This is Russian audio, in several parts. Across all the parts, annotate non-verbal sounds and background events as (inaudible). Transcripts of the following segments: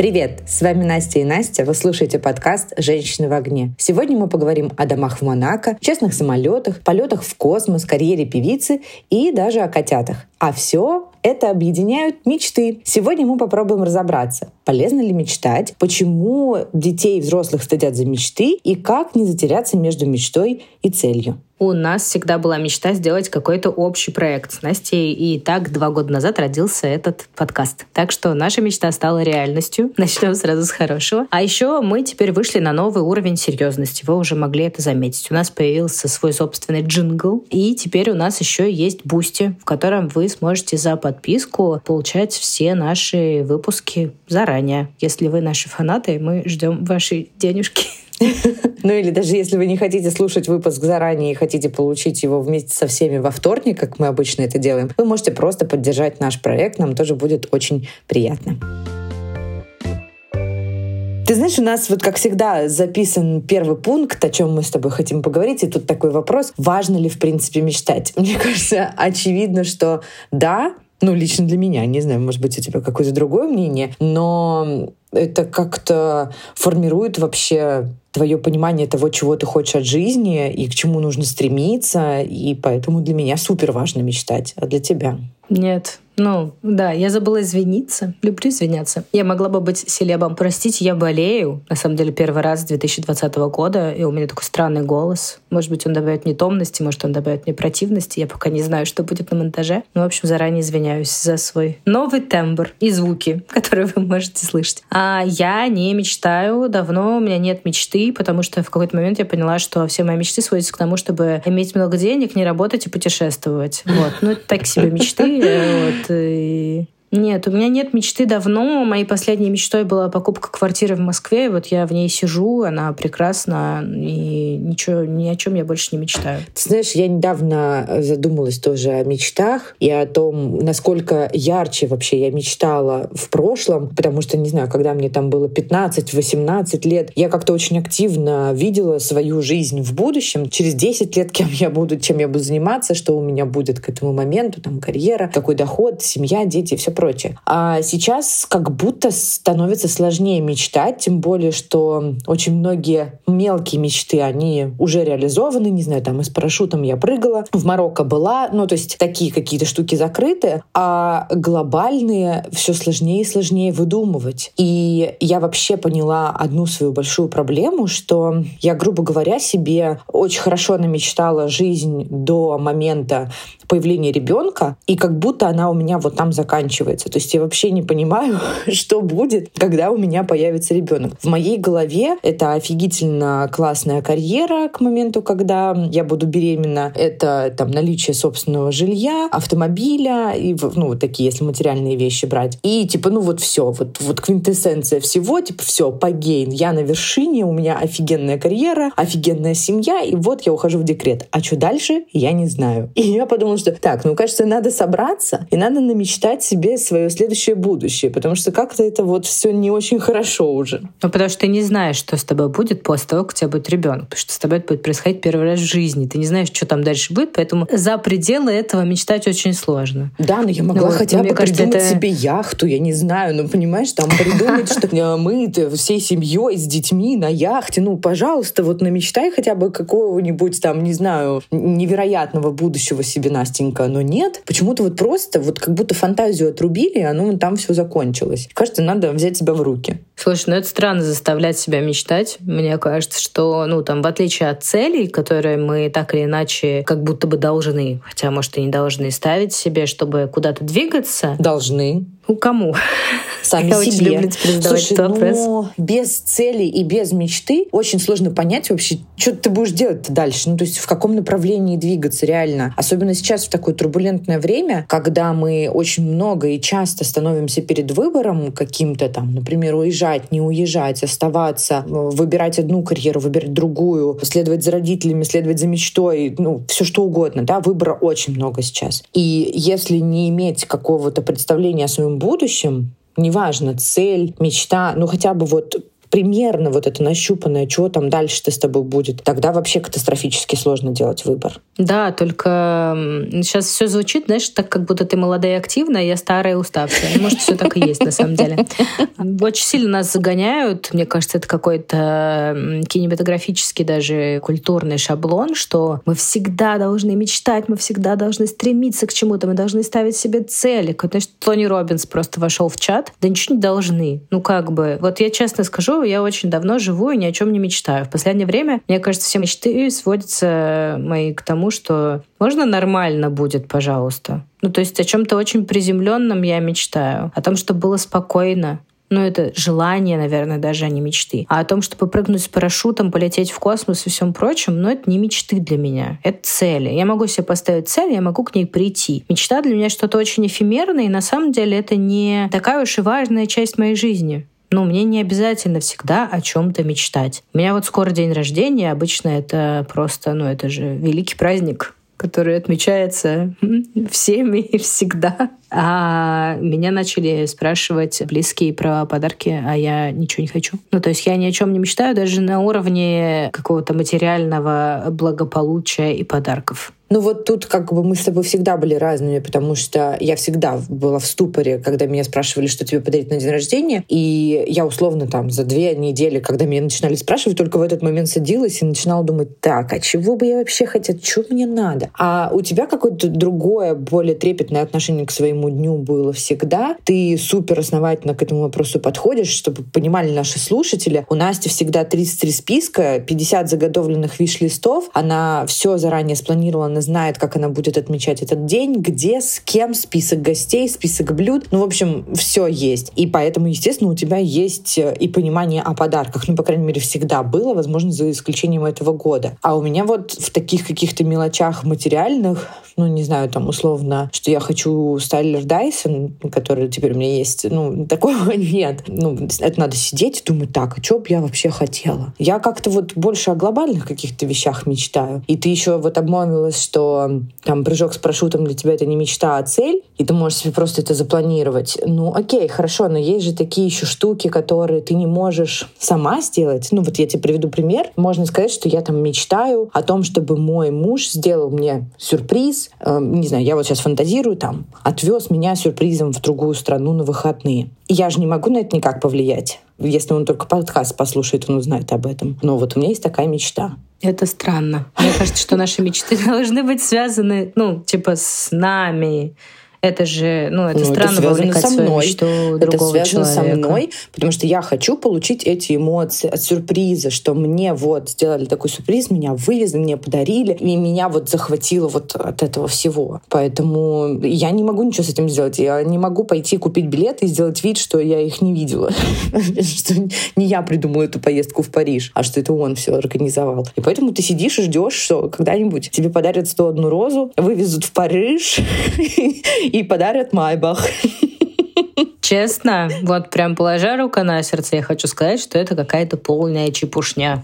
Привет! С вами Настя и Настя. Вы слушаете подкаст «Женщины в огне». Сегодня мы поговорим о домах в Монако, честных самолетах, полетах в космос, карьере певицы и даже о котятах. А все это объединяют мечты. Сегодня мы попробуем разобраться, полезно ли мечтать, почему детей и взрослых стыдят за мечты и как не затеряться между мечтой и целью у нас всегда была мечта сделать какой-то общий проект с Настей, и так два года назад родился этот подкаст. Так что наша мечта стала реальностью. (laughs) Начнем сразу с хорошего. А еще мы теперь вышли на новый уровень серьезности. Вы уже могли это заметить. У нас появился свой собственный джингл, и теперь у нас еще есть Бусти, в котором вы сможете за подписку получать все наши выпуски заранее. Если вы наши фанаты, мы ждем ваши денежки. (laughs) (laughs) Ну или даже если вы не хотите слушать выпуск заранее и хотите получить его вместе со всеми во вторник, как мы обычно это делаем, вы можете просто поддержать наш проект, нам тоже будет очень приятно. Ты знаешь, у нас вот как всегда записан первый пункт, о чем мы с тобой хотим поговорить, и тут такой вопрос, важно ли в принципе мечтать? (laughs) Мне кажется, очевидно, что да, ну, лично для меня, не знаю, может быть, у тебя какое-то другое мнение, но это как-то формирует вообще твое понимание того, чего ты хочешь от жизни и к чему нужно стремиться. И поэтому для меня супер важно мечтать. А для тебя? Нет, ну, да, я забыла извиниться. Люблю извиняться. Я могла бы быть селебом. Простите, я болею. На самом деле, первый раз с 2020 года, и у меня такой странный голос. Может быть, он добавит мне томности, может, он добавит мне противности. Я пока не знаю, что будет на монтаже. Ну, в общем, заранее извиняюсь за свой новый тембр и звуки, (laughs) которые вы можете слышать. А я не мечтаю. Давно у меня нет мечты, потому что в какой-то момент я поняла, что все мои мечты сводятся к тому, чтобы иметь много денег, не работать и путешествовать. Вот. Ну, так себе мечты. (laughs) Вот и нет, у меня нет мечты давно. Моей последней мечтой была покупка квартиры в Москве. Вот я в ней сижу, она прекрасна, и ничего, ни о чем я больше не мечтаю. Ты знаешь, я недавно задумалась тоже о мечтах и о том, насколько ярче вообще я мечтала в прошлом, потому что, не знаю, когда мне там было 15-18 лет, я как-то очень активно видела свою жизнь в будущем. Через 10 лет кем я буду, чем я буду заниматься, что у меня будет к этому моменту, там карьера, какой доход, семья, дети, все прочее. А сейчас как будто становится сложнее мечтать, тем более, что очень многие мелкие мечты, они уже реализованы, не знаю, там и с парашютом я прыгала, в Марокко была, ну то есть такие какие-то штуки закрыты, а глобальные все сложнее и сложнее выдумывать. И я вообще поняла одну свою большую проблему, что я, грубо говоря, себе очень хорошо намечтала жизнь до момента появления ребенка, и как будто она у меня вот там заканчивается. То есть я вообще не понимаю, (laughs) что будет, когда у меня появится ребенок. В моей голове это офигительно классная карьера к моменту, когда я буду беременна. Это там наличие собственного жилья, автомобиля и ну вот такие, если материальные вещи брать. И типа, ну вот все, вот, вот квинтэссенция всего, типа все, погейн. Я на вершине, у меня офигенная карьера, офигенная семья, и вот я ухожу в декрет. А что дальше, я не знаю. И я подумала, что так, ну, кажется, надо собраться и надо намечтать себе свое следующее будущее, потому что как-то это вот все не очень хорошо уже. Ну, потому что ты не знаешь, что с тобой будет после того, как у тебя будет ребенок, потому что с тобой это будет происходить первый раз в жизни. Ты не знаешь, что там дальше будет, поэтому за пределы этого мечтать очень сложно. Да, но я могла ну, хотя бы кажется, придумать это... себе яхту, я не знаю, ну, понимаешь, там придумать, что мы всей семьей с детьми на яхте, ну, пожалуйста, вот намечтай хотя бы какого-нибудь там, не знаю, невероятного будущего себе, Настенька, но нет. Почему-то вот просто, вот как будто фантазию отрубили, и оно там все закончилось. Кажется, надо взять себя в руки. Слушай, ну это странно заставлять себя мечтать. Мне кажется, что, ну, там, в отличие от целей, которые мы так или иначе как будто бы должны, хотя, может, и не должны ставить себе, чтобы куда-то двигаться. Должны. Ну, кому? Сами Я себе. очень люблю Слушай, но ну, без цели и без мечты очень сложно понять вообще, что ты будешь делать дальше. Ну, то есть в каком направлении двигаться реально. Особенно сейчас в такое турбулентное время, когда мы очень много и часто становимся перед выбором каким-то там, например, уезжать, не уезжать, оставаться, выбирать одну карьеру, выбирать другую, следовать за родителями, следовать за мечтой, ну, все что угодно, да, выбора очень много сейчас. И если не иметь какого-то представления о своем будущем, неважно, цель, мечта, ну хотя бы вот примерно вот это нащупанное, что там дальше-то с тобой будет, тогда вообще катастрофически сложно делать выбор. Да, только сейчас все звучит, знаешь, так, как будто ты молодая и активная, я старая и уставшая. Может, все так и есть на самом деле. (laughs) Очень сильно нас загоняют. Мне кажется, это какой-то кинематографический даже культурный шаблон, что мы всегда должны мечтать, мы всегда должны стремиться к чему-то, мы должны ставить себе цели. Знаешь, Тони Робинс просто вошел в чат. Да ничего не должны. Ну как бы. Вот я честно скажу, я очень давно живу и ни о чем не мечтаю. В последнее время, мне кажется, все мечты сводятся мои к тому, что можно нормально будет, пожалуйста. Ну, то есть о чем-то очень приземленном я мечтаю. О том, чтобы было спокойно, ну, это желание, наверное, даже, а не мечты. А о том, чтобы прыгнуть с парашютом, полететь в космос и всем прочем, ну, это не мечты для меня. Это цели. Я могу себе поставить цель, я могу к ней прийти. Мечта для меня что-то очень эфемерное, и на самом деле это не такая уж и важная часть моей жизни. Ну, мне не обязательно всегда о чем-то мечтать. У меня вот скоро день рождения, обычно это просто, ну, это же великий праздник который отмечается всеми и всегда. А меня начали спрашивать близкие про подарки, а я ничего не хочу. Ну, то есть я ни о чем не мечтаю даже на уровне какого-то материального благополучия и подарков. Ну вот тут как бы мы с тобой всегда были разными, потому что я всегда была в ступоре, когда меня спрашивали, что тебе подарить на день рождения. И я условно там за две недели, когда меня начинали спрашивать, только в этот момент садилась и начинала думать, так, а чего бы я вообще хотела, что мне надо? А у тебя какое-то другое, более трепетное отношение к своему дню было всегда. Ты супер основательно к этому вопросу подходишь, чтобы понимали наши слушатели. У Насти всегда 33 списка, 50 заготовленных виш-листов. Она все заранее спланировала она знает, как она будет отмечать этот день, где, с кем, список гостей, список блюд. Ну, в общем, все есть. И поэтому, естественно, у тебя есть э, и понимание о подарках. Ну, по крайней мере, всегда было, возможно, за исключением этого года. А у меня вот в таких каких-то мелочах материальных, ну, не знаю, там, условно, что я хочу Стайлер Дайсон, который теперь у меня есть, ну, такого (laughs) нет. Ну, это надо сидеть и думать, так, а что бы я вообще хотела? Я как-то вот больше о глобальных каких-то вещах мечтаю. И ты еще вот обмолвилась, что там прыжок с парашютом для тебя это не мечта, а цель, и ты можешь себе просто это запланировать. Ну, окей, хорошо, но есть же такие еще штуки, которые ты не можешь сама сделать. Ну, вот я тебе приведу пример. Можно сказать, что я там мечтаю о том, чтобы мой муж сделал мне сюрприз. Э, не знаю, я вот сейчас фантазирую, там, отвез меня сюрпризом в другую страну на выходные. Я же не могу на это никак повлиять. Если он только подкаст послушает, он узнает об этом. Но вот у меня есть такая мечта. Это странно. Мне кажется, что наши мечты (laughs) должны быть связаны, ну, типа, с нами, это же, ну, это ну, странно это связано со мной. Мечту это связано человека. со мной, потому что я хочу получить эти эмоции от сюрприза, что мне вот сделали такой сюрприз, меня вывезли, мне подарили, и меня вот захватило вот от этого всего. Поэтому я не могу ничего с этим сделать. Я не могу пойти купить билеты и сделать вид, что я их не видела. (laughs) Что не я придумала эту поездку в Париж, а что это он все организовал. И поэтому ты сидишь и ждешь, что когда-нибудь тебе подарят 101 розу, вывезут в Париж (laughs) и подарят Майбах. (laughs) Честно, вот прям положа рука на сердце, я хочу сказать, что это какая-то полная чепушня.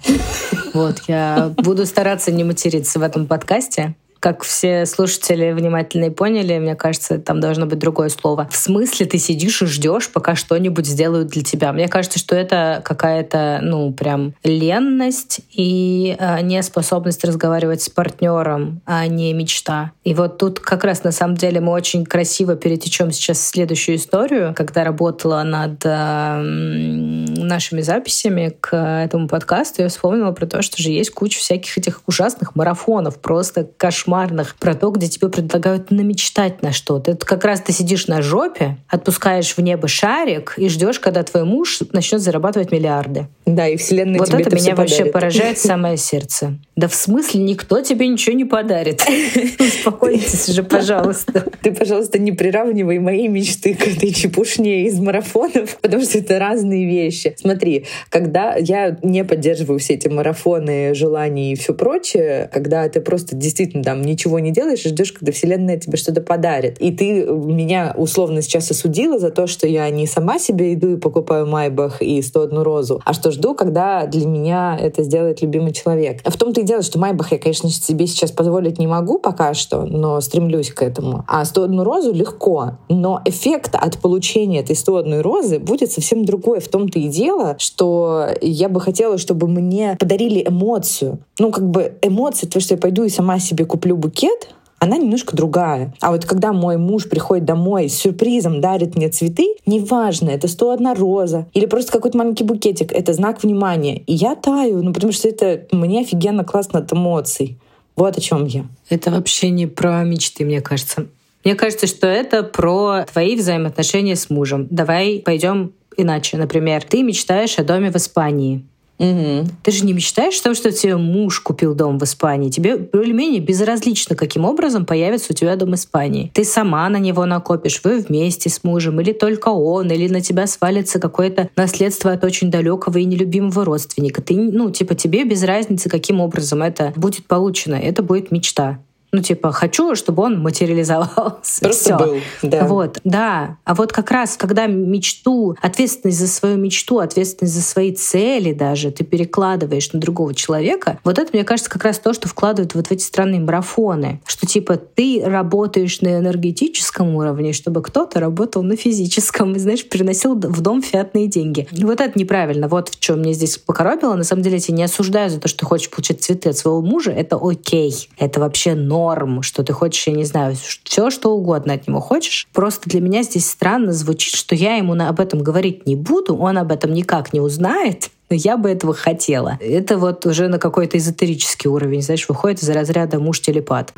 Вот, я буду стараться не материться в этом подкасте как все слушатели внимательные поняли, мне кажется, там должно быть другое слово. В смысле ты сидишь и ждешь, пока что-нибудь сделают для тебя? Мне кажется, что это какая-то, ну, прям ленность и э, неспособность разговаривать с партнером, а не мечта. И вот тут как раз на самом деле мы очень красиво перетечем сейчас в следующую историю, когда работала над э, нашими записями к этому подкасту, я вспомнила про то, что же есть куча всяких этих ужасных марафонов, просто кошмар кошмарных про то, где тебе предлагают намечтать на что-то. Это как раз ты сидишь на жопе, отпускаешь в небо шарик и ждешь, когда твой муж начнет зарабатывать миллиарды. Да, и вселенная вот тебе это, это меня вообще подарит. поражает (laughs) самое сердце. Да в смысле никто тебе ничего не подарит? (laughs) Успокойтесь же, пожалуйста. Ты, пожалуйста, не приравнивай мои мечты к этой чепушне из марафонов, (laughs) потому что это разные вещи. Смотри, когда я не поддерживаю все эти марафоны, желания и все прочее, когда ты просто действительно там ничего не делаешь и ждешь, когда Вселенная тебе что-то подарит. И ты меня условно сейчас осудила за то, что я не сама себе иду и покупаю Майбах и 101 розу, а что жду, когда для меня это сделает любимый человек. А в том-то и дело, что Майбах я, конечно, себе сейчас позволить не могу пока что, но стремлюсь к этому. А 101 розу легко. Но эффект от получения этой 101 розы будет совсем другой. В том-то и дело, что я бы хотела, чтобы мне подарили эмоцию. Ну, как бы эмоция, то, что я пойду и сама себе куплю букет, она немножко другая. А вот когда мой муж приходит домой с сюрпризом, дарит мне цветы, неважно, это 101 роза или просто какой-то маленький букетик, это знак внимания. И я таю, ну потому что это мне офигенно классно от эмоций. Вот о чем я. Это вообще не про мечты, мне кажется. Мне кажется, что это про твои взаимоотношения с мужем. Давай пойдем иначе. Например, ты мечтаешь о доме в Испании. Угу. Ты же не мечтаешь о том, что тебе муж купил дом в Испании. Тебе более-менее безразлично, каким образом появится у тебя дом в Испании. Ты сама на него накопишь, вы вместе с мужем, или только он, или на тебя свалится какое-то наследство от очень далекого и нелюбимого родственника. Ты, ну, типа, тебе без разницы, каким образом это будет получено. Это будет мечта. Ну, типа, хочу, чтобы он материализовался. Просто Всё. был, да. Вот, да. А вот как раз, когда мечту, ответственность за свою мечту, ответственность за свои цели даже ты перекладываешь на другого человека, вот это, мне кажется, как раз то, что вкладывают вот в эти странные марафоны. Что, типа, ты работаешь на энергетическом уровне, чтобы кто-то работал на физическом и, знаешь, приносил в дом фиатные деньги. Вот это неправильно. Вот в чем мне здесь покоробило. На самом деле, я тебя не осуждаю за то, что ты хочешь получать цветы от своего мужа. Это окей. Это вообще норм норм, что ты хочешь, я не знаю, все что угодно от него хочешь. Просто для меня здесь странно звучит, что я ему об этом говорить не буду, он об этом никак не узнает, но я бы этого хотела. Это вот уже на какой-то эзотерический уровень, знаешь, выходит из разряда муж-телепат.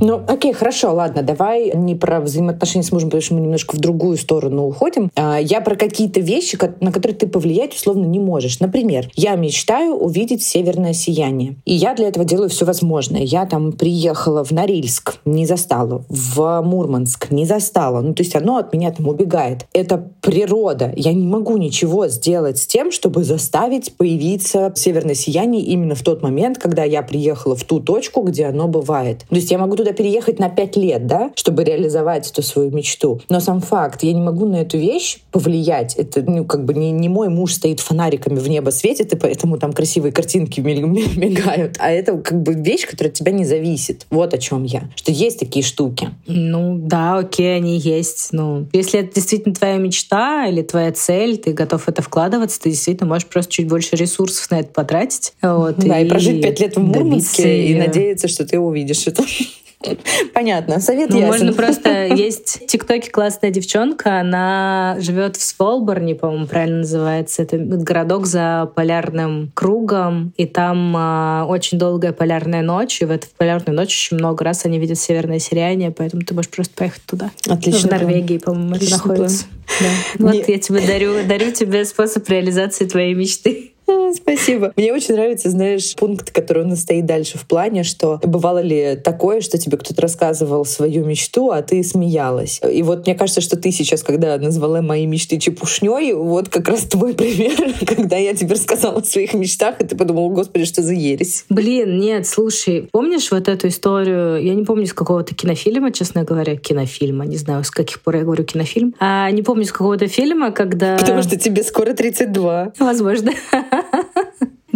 Ну, окей, хорошо, ладно, давай не про взаимоотношения с мужем, потому что мы немножко в другую сторону уходим. А, я про какие-то вещи, на которые ты повлиять условно не можешь. Например, я мечтаю увидеть северное сияние. И я для этого делаю все возможное. Я там приехала в Норильск, не застала. В Мурманск, не застала. Ну, то есть оно от меня там убегает. Это природа. Я не могу ничего сделать с тем, чтобы заставить появиться северное сияние именно в тот момент, когда я приехала в ту точку, где оно бывает. То есть я могу туда переехать на пять лет, да, чтобы реализовать эту свою мечту. Но сам факт, я не могу на эту вещь повлиять. Это, ну, как бы не, не мой муж стоит фонариками в небо светит, и поэтому там красивые картинки мигают. (laughs) А это как бы вещь, которая от тебя не зависит. Вот о чем я. Что есть такие штуки. Ну, да, окей, они есть. Ну, если это действительно твоя мечта или твоя цель, ты готов это вкладываться, ты действительно можешь просто чуть больше ресурсов на это потратить. Вот, да, и, и прожить пять лет в Мурманске и надеяться, что ты увидишь это. Понятно, совет ну, ясен. Можно просто... Есть в ТикТоке классная девчонка, она живет в Сволборне, по-моему, правильно называется. Это городок за полярным кругом, и там а, очень долгая полярная ночь, и в эту полярную ночь очень много раз они видят северное сияние, поэтому ты можешь просто поехать туда. Отлично. в Норвегии, по-моему, это находится. Да. Вот я тебе дарю, дарю тебе способ реализации твоей мечты. Спасибо. Мне очень нравится, знаешь, пункт, который у нас стоит дальше в плане, что бывало ли такое, что тебе кто-то рассказывал свою мечту, а ты смеялась. И вот мне кажется, что ты сейчас, когда назвала мои мечты чепушней, вот как раз твой пример, (laughs) когда я тебе рассказала о своих мечтах, и ты подумала, господи, что за ересь. Блин, нет, слушай, помнишь вот эту историю, я не помню с какого-то кинофильма, честно говоря, кинофильма, не знаю, с каких пор я говорю кинофильм, а не помню с какого-то фильма, когда... Потому что тебе скоро 32. Возможно. (laughs)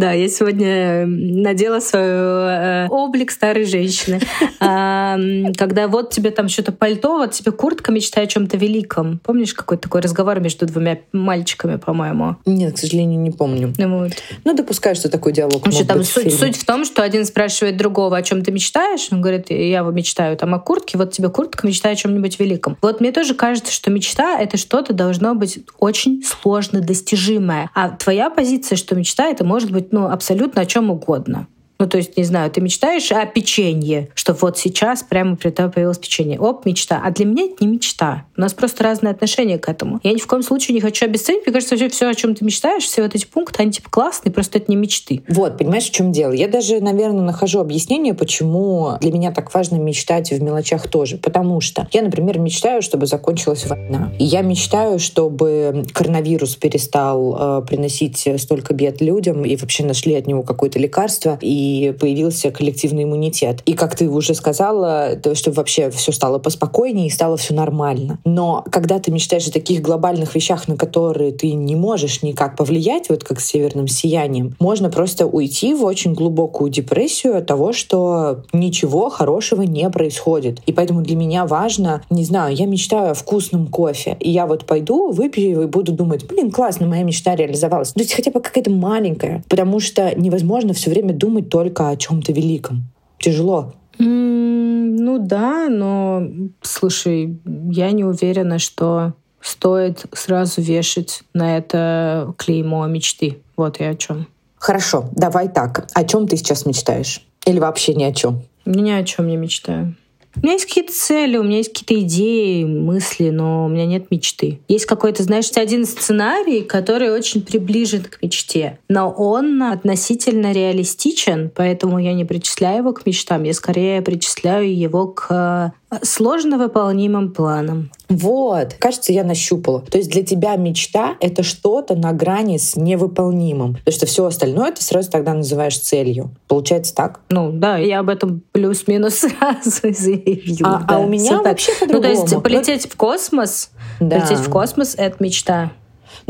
Да, я сегодня надела свой э, облик старой женщины. (laughs) Когда вот тебе там что-то пальто, вот тебе куртка, мечтай о чем-то великом. Помнишь какой-то такой разговор между двумя мальчиками, по-моему? Нет, к сожалению, не помню. Ну, вот. ну допускаю, что такой диалог ну, там суть, суть в том, что один спрашивает другого, о чем ты мечтаешь. Он говорит, я мечтаю там о куртке, вот тебе куртка, мечтай о чем-нибудь великом. Вот мне тоже кажется, что мечта — это что-то должно быть очень сложно достижимое. А твоя позиция, что мечта — это может быть ну, абсолютно о чем угодно. Ну, то есть, не знаю, ты мечтаешь о печенье, что вот сейчас прямо при тебе появилось печенье. Оп, мечта. А для меня это не мечта. У нас просто разные отношения к этому. Я ни в коем случае не хочу обесценить. Мне кажется, вообще все, о чем ты мечтаешь, все вот эти пункты, они типа классные, просто это не мечты. Вот, понимаешь, в чем дело? Я даже, наверное, нахожу объяснение, почему для меня так важно мечтать в мелочах тоже. Потому что я, например, мечтаю, чтобы закончилась война. И я мечтаю, чтобы коронавирус перестал э, приносить столько бед людям и вообще нашли от него какое-то лекарство. И появился коллективный иммунитет. И как ты уже сказала, чтобы вообще все стало поспокойнее и стало все нормально. Но когда ты мечтаешь о таких глобальных вещах, на которые ты не можешь никак повлиять, вот как с северным сиянием, можно просто уйти в очень глубокую депрессию от того, что ничего хорошего не происходит. И поэтому для меня важно, не знаю, я мечтаю о вкусном кофе, и я вот пойду, выпью его и буду думать, блин, классно, моя мечта реализовалась. То есть хотя бы какая-то маленькая, потому что невозможно все время думать только о чем-то великом. Тяжело. Mm, ну да, но слушай, я не уверена, что стоит сразу вешать на это клеймо мечты. Вот я о чем. Хорошо, давай так. О чем ты сейчас мечтаешь? Или вообще ни о чем? Ни о чем не мечтаю. У меня есть какие-то цели, у меня есть какие-то идеи, мысли, но у меня нет мечты. Есть какой-то, знаешь, один сценарий, который очень приближен к мечте, но он относительно реалистичен, поэтому я не причисляю его к мечтам, я скорее причисляю его к сложно выполнимым планом. Вот, кажется, я нащупала. То есть для тебя мечта — это что-то на грани с невыполнимым. Потому что все остальное ты сразу тогда называешь целью. Получается так? Ну да, я об этом плюс-минус (laughs) сразу заявила. А, да, а у меня вообще Ну то есть полететь в космос, да. полететь в космос — это мечта.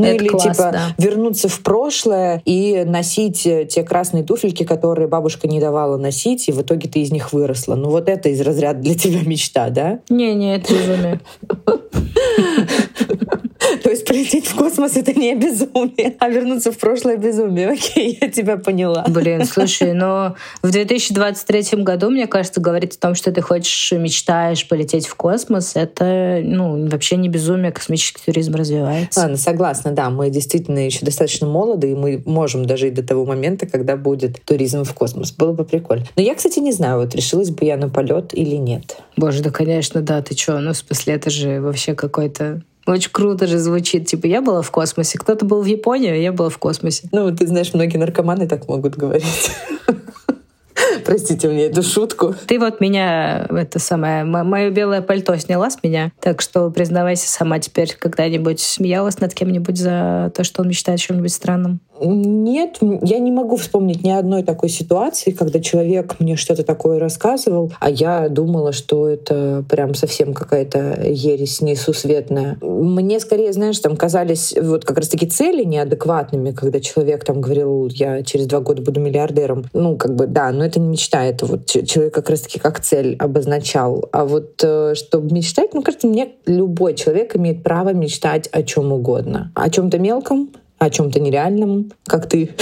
Ну это или класс, типа да. вернуться в прошлое и носить э, те красные туфельки, которые бабушка не давала носить, и в итоге ты из них выросла. Ну вот это из разряда для тебя мечта, да? Не-не, это безумие. (laughs) То есть полететь в космос — это не безумие, а вернуться в прошлое — безумие. Окей, я тебя поняла. Блин, слушай, но в 2023 году, мне кажется, говорить о том, что ты хочешь, мечтаешь полететь в космос, это ну, вообще не безумие, космический туризм развивается. Ладно, согласна, да, мы действительно еще достаточно молоды, и мы можем дожить до того момента, когда будет туризм в космос. Было бы прикольно. Но я, кстати, не знаю, вот решилась бы я на полет или нет. Боже, да, конечно, да, ты что? Ну, в смысле, это же вообще какой-то очень круто же звучит. Типа, я была в космосе, кто-то был в Японии, а я была в космосе. Ну, ты знаешь, многие наркоманы так могут говорить. (laughs) Простите мне эту шутку. Ты вот меня, это самое, мое белое пальто сняла с меня, так что признавайся сама теперь, когда-нибудь смеялась над кем-нибудь за то, что он мечтает о чем-нибудь странном? Нет, я не могу вспомнить ни одной такой ситуации, когда человек мне что-то такое рассказывал, а я думала, что это прям совсем какая-то ересь несусветная. Мне скорее, знаешь, там казались вот как раз-таки цели неадекватными, когда человек там говорил, я через два года буду миллиардером. Ну, как бы, да, но это не мечта, это вот человек как раз-таки как цель обозначал. А вот э, чтобы мечтать, ну, кажется, мне любой человек имеет право мечтать о чем угодно. О чем-то мелком, о чем-то нереальном, как ты.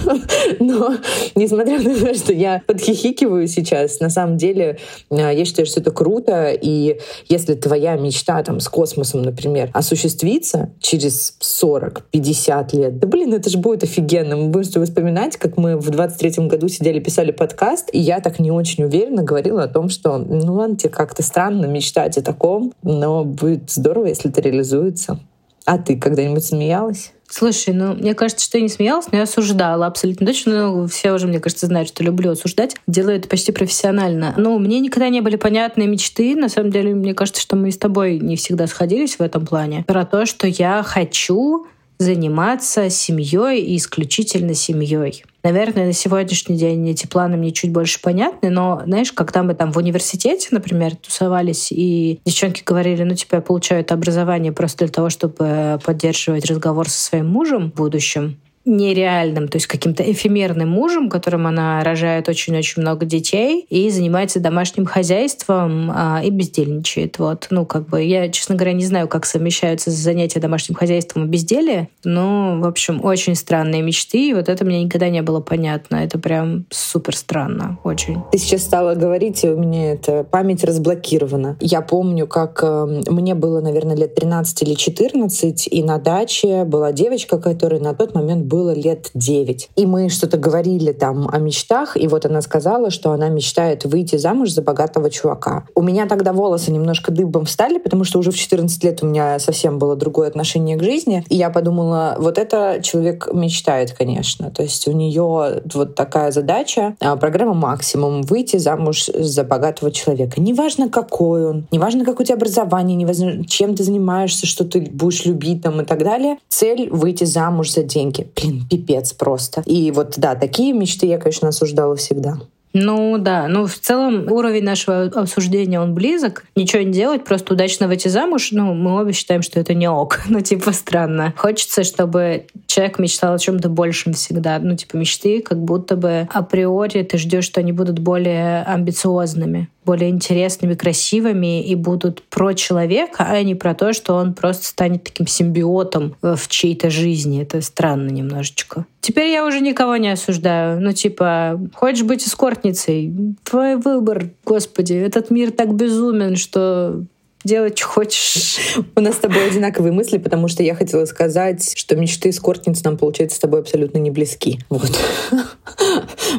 (laughs) Но, несмотря на то, что я подхихикиваю сейчас, на самом деле а, я считаю, что это круто. И если твоя мечта там с космосом, например, осуществится через 40-50 лет, да блин, это же будет офигенно. Мы будем с тобой вспоминать, как мы в 23-м году сидели, писали подкаст, и я так не очень уверенно говорила о том, что ну ладно, тебе как-то странно мечтать о таком, но будет здорово, если это реализуется. А ты когда-нибудь смеялась? Слушай, ну, мне кажется, что я не смеялась, но я осуждала абсолютно точно. Ну, все уже, мне кажется, знают, что люблю осуждать. Делаю это почти профессионально. Но мне никогда не были понятны мечты. На самом деле, мне кажется, что мы с тобой не всегда сходились в этом плане. Про то, что я хочу заниматься семьей и исключительно семьей. Наверное, на сегодняшний день эти планы мне чуть больше понятны, но, знаешь, когда мы там в университете, например, тусовались, и девчонки говорили, ну, типа, я получаю это образование просто для того, чтобы поддерживать разговор со своим мужем в будущем, нереальным, то есть каким-то эфемерным мужем, которым она рожает очень-очень много детей и занимается домашним хозяйством а, и бездельничает. Вот. Ну, как бы я, честно говоря, не знаю, как совмещаются занятия домашним хозяйством и безделие, но, в общем, очень странные мечты, и вот это мне никогда не было понятно. Это прям супер странно, очень. Ты сейчас стала говорить, и у меня эта память разблокирована. Я помню, как э, мне было, наверное, лет 13 или 14, и на даче была девочка, которая на тот момент было лет 9. И мы что-то говорили там о мечтах, и вот она сказала, что она мечтает выйти замуж за богатого чувака. У меня тогда волосы немножко дыбом встали, потому что уже в 14 лет у меня совсем было другое отношение к жизни. И я подумала, вот это человек мечтает, конечно. То есть у нее вот такая задача, а, программа «Максимум» — выйти замуж за богатого человека. Неважно, какой он, неважно, какое у тебя образование, неважно, чем ты занимаешься, что ты будешь любить там и так далее. Цель — выйти замуж за деньги блин, пипец просто. И вот, да, такие мечты я, конечно, осуждала всегда. Ну да, ну в целом уровень нашего обсуждения, он близок. Ничего не делать, просто удачно выйти замуж, ну мы обе считаем, что это не ок. (laughs) Ну типа странно. Хочется, чтобы человек мечтал о чем-то большем всегда. Ну типа мечты, как будто бы априори ты ждешь, что они будут более амбициозными более интересными, красивыми и будут про человека, а не про то, что он просто станет таким симбиотом в чьей-то жизни. Это странно немножечко. Теперь я уже никого не осуждаю. Ну, типа, хочешь быть эскортницей? Твой выбор, господи. Этот мир так безумен, что делать, что хочешь. У нас с тобой одинаковые мысли, потому что я хотела сказать, что мечты эскортниц нам, получается, с тобой абсолютно не близки. Вот.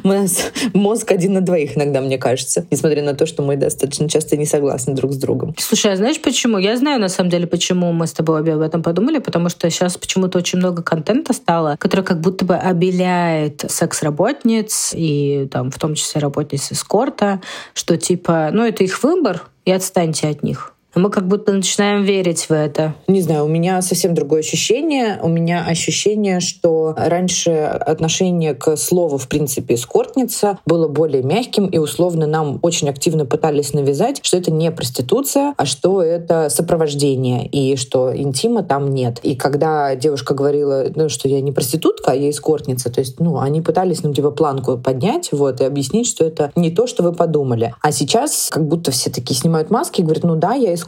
У нас мозг один на двоих иногда, мне кажется, несмотря на то, что мы достаточно часто не согласны друг с другом. Слушай, а знаешь почему? Я знаю, на самом деле, почему мы с тобой обе об этом подумали, потому что сейчас почему-то очень много контента стало, который как будто бы обеляет секс-работниц и там в том числе работниц эскорта, что типа, ну это их выбор, и отстаньте от них мы как будто начинаем верить в это. Не знаю, у меня совсем другое ощущение. У меня ощущение, что раньше отношение к слову, в принципе, эскортница было более мягким, и условно нам очень активно пытались навязать, что это не проституция, а что это сопровождение, и что интима там нет. И когда девушка говорила, ну, что я не проститутка, а я эскортница, то есть, ну, они пытались, ну, типа, планку поднять, вот, и объяснить, что это не то, что вы подумали. А сейчас как будто все такие снимают маски и говорят, ну да, я эскортница,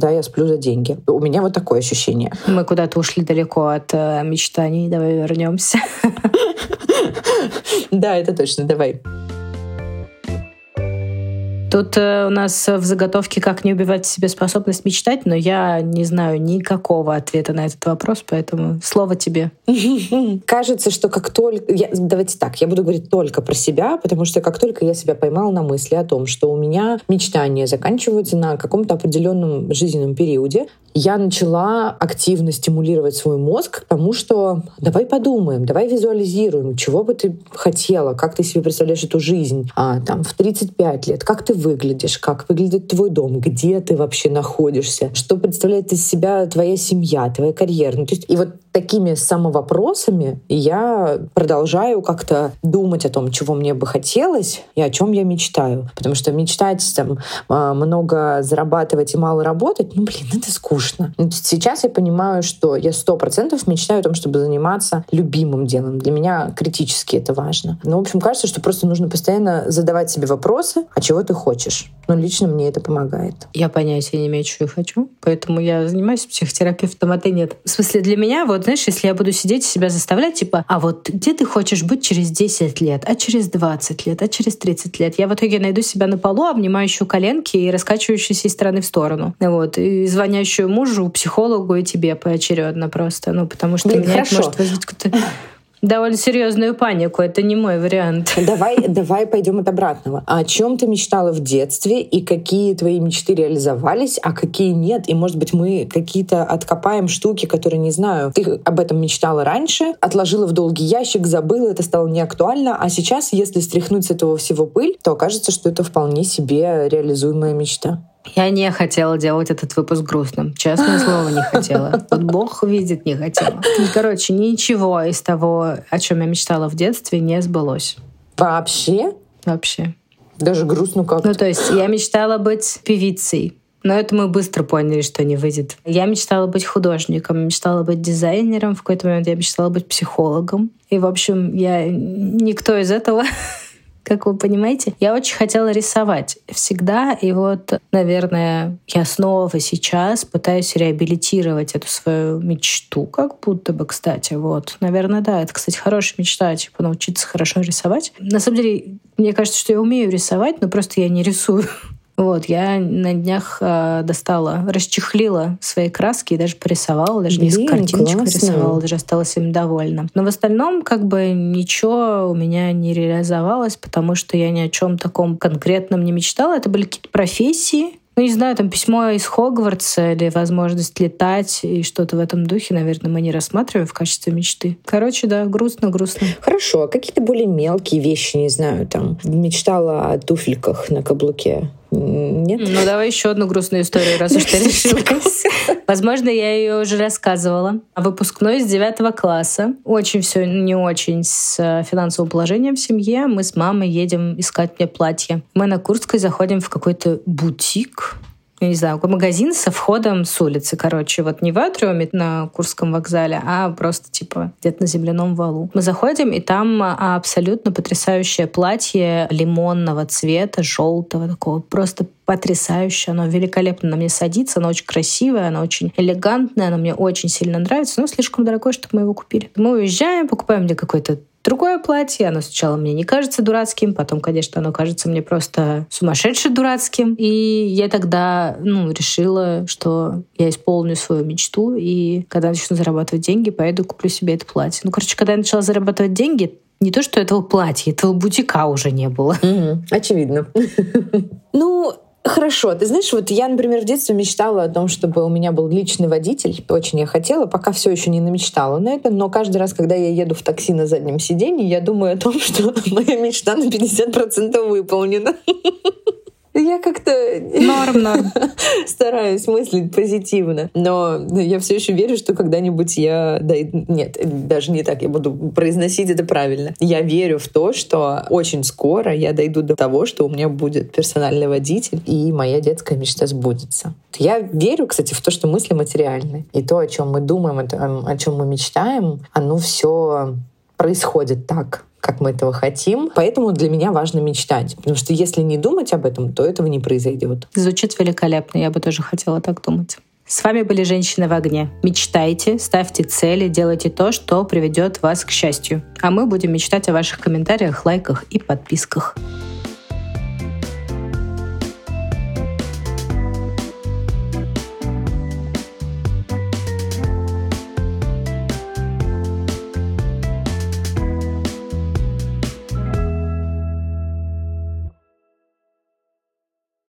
да, я сплю за деньги. У меня вот такое ощущение. Мы куда-то ушли далеко от э, мечтаний. Давай вернемся. (laughs) Да, это точно. Давай. Тут э, у нас в заготовке «Как не убивать в себе способность мечтать», но я не знаю никакого ответа на этот вопрос, поэтому слово тебе. (laughs) Кажется, что как только... Я, давайте так, я буду говорить только про себя, потому что как только я себя поймала на мысли о том, что у меня мечтания заканчиваются на каком-то определенном жизненном периоде, я начала активно стимулировать свой мозг к тому, что давай подумаем, давай визуализируем, чего бы ты хотела, как ты себе представляешь эту жизнь а, там, в 35 лет, как ты выглядишь, как выглядит твой дом, где ты вообще находишься, что представляет из себя твоя семья, твоя карьера. Ну, то есть, и вот такими самовопросами я продолжаю как-то думать о том, чего мне бы хотелось и о чем я мечтаю. Потому что мечтать там а, много зарабатывать и мало работать, ну, блин, это скучно. Ну, сейчас я понимаю, что я сто процентов мечтаю о том, чтобы заниматься любимым делом. Для меня критически это важно. Ну, в общем, кажется, что просто нужно постоянно задавать себе вопросы, а чего ты хочешь. Но лично мне это помогает. Я понятия не имею, что я хочу, поэтому я занимаюсь психотерапевтом, а ты нет. В смысле, для меня, вот, знаешь, если я буду сидеть и себя заставлять, типа, а вот где ты хочешь быть через 10 лет, а через 20 лет, а через 30 лет, я в итоге найду себя на полу, обнимающую коленки и раскачивающуюся из стороны в сторону. Вот, и звонящую мужу, психологу и тебе поочередно просто. Ну, потому что Блин, меня хорошо. это может вызвать какой-то довольно серьезную панику. Это не мой вариант. (laughs) Давай, давай пойдем от обратного. О чем ты мечтала в детстве и какие твои мечты реализовались, а какие нет? И, может быть, мы какие-то откопаем штуки, которые не знаю. Ты об этом мечтала раньше, отложила в долгий ящик, забыла, это стало неактуально, а сейчас, если стряхнуть с этого всего пыль, то окажется, что это вполне себе реализуемая мечта. Я не хотела делать этот выпуск грустным. Честное (laughs) слово, не хотела. Вот Бог видит, не хотела. Короче, ничего из того, о чем я мечтала в детстве, не сбылось. Вообще? Вообще. Даже грустно как -то. Ну, то есть я мечтала быть певицей. Но это мы быстро поняли, что не выйдет. Я мечтала быть художником, мечтала быть дизайнером. В какой-то момент я мечтала быть психологом. И, в общем, я никто из этого (laughs) как вы понимаете. Я очень хотела рисовать всегда, и вот, наверное, я снова сейчас пытаюсь реабилитировать эту свою мечту, как будто бы, кстати, вот. Наверное, да, это, кстати, хорошая мечта, типа, научиться хорошо рисовать. На самом деле, мне кажется, что я умею рисовать, но просто я не рисую. (laughs) Вот, я на днях э, достала, расчехлила свои краски и даже порисовала, даже Блин, несколько картиночек классно. рисовала, даже осталась им довольна. Но в остальном как бы ничего у меня не реализовалось, потому что я ни о чем таком конкретном не мечтала. Это были какие-то профессии, ну, не знаю, там письмо из Хогвартса или возможность летать и что-то в этом духе, наверное, мы не рассматриваем в качестве мечты. Короче, да, грустно, грустно. Хорошо, а какие-то более мелкие вещи, не знаю, там, мечтала о туфельках на каблуке Нет? Ну, давай еще одну грустную историю, раз уж ты (laughs) решил. Возможно, я ее уже рассказывала. Выпускной с девятого класса. Очень все не очень с э, финансовым положением в семье. Мы с мамой едем искать мне платье. Мы на Курской заходим в какой-то бутик я не знаю, магазин со входом с улицы, короче, вот не в атриуме на Курском вокзале, а просто типа где-то на земляном валу. Мы заходим, и там а, абсолютно потрясающее платье лимонного цвета, желтого такого, просто потрясающее, оно великолепно на мне садится, оно очень красивое, оно очень элегантное, оно мне очень сильно нравится, но слишком дорогое, чтобы мы его купили. Мы уезжаем, покупаем мне какой-то другое платье. Оно сначала мне не кажется дурацким, потом, конечно, оно кажется мне просто сумасшедше дурацким. И я тогда ну, решила, что я исполню свою мечту, и когда начну зарабатывать деньги, поеду куплю себе это платье. Ну, короче, когда я начала зарабатывать деньги, не то, что этого платья, этого бутика уже не было. Угу, очевидно. Ну, Хорошо. Ты знаешь, вот я, например, в детстве мечтала о том, чтобы у меня был личный водитель. Очень я хотела, пока все еще не намечтала на это. Но каждый раз, когда я еду в такси на заднем сиденье, я думаю о том, (laughs) что моя мечта на 50% выполнена. (laughs) Я как-то норм, норм. (laughs) стараюсь мыслить позитивно, но я все еще верю, что когда-нибудь я... Да, нет, даже не так, я буду произносить это правильно. Я верю в то, что очень скоро я дойду до того, что у меня будет персональный водитель, и моя детская мечта сбудется. Я верю, кстати, в то, что мысли материальны. И то, о чем мы думаем, о чем мы мечтаем, оно все происходит так как мы этого хотим. Поэтому для меня важно мечтать. Потому что если не думать об этом, то этого не произойдет. Звучит великолепно. Я бы тоже хотела так думать. С вами были «Женщины в огне». Мечтайте, ставьте цели, делайте то, что приведет вас к счастью. А мы будем мечтать о ваших комментариях, лайках и подписках.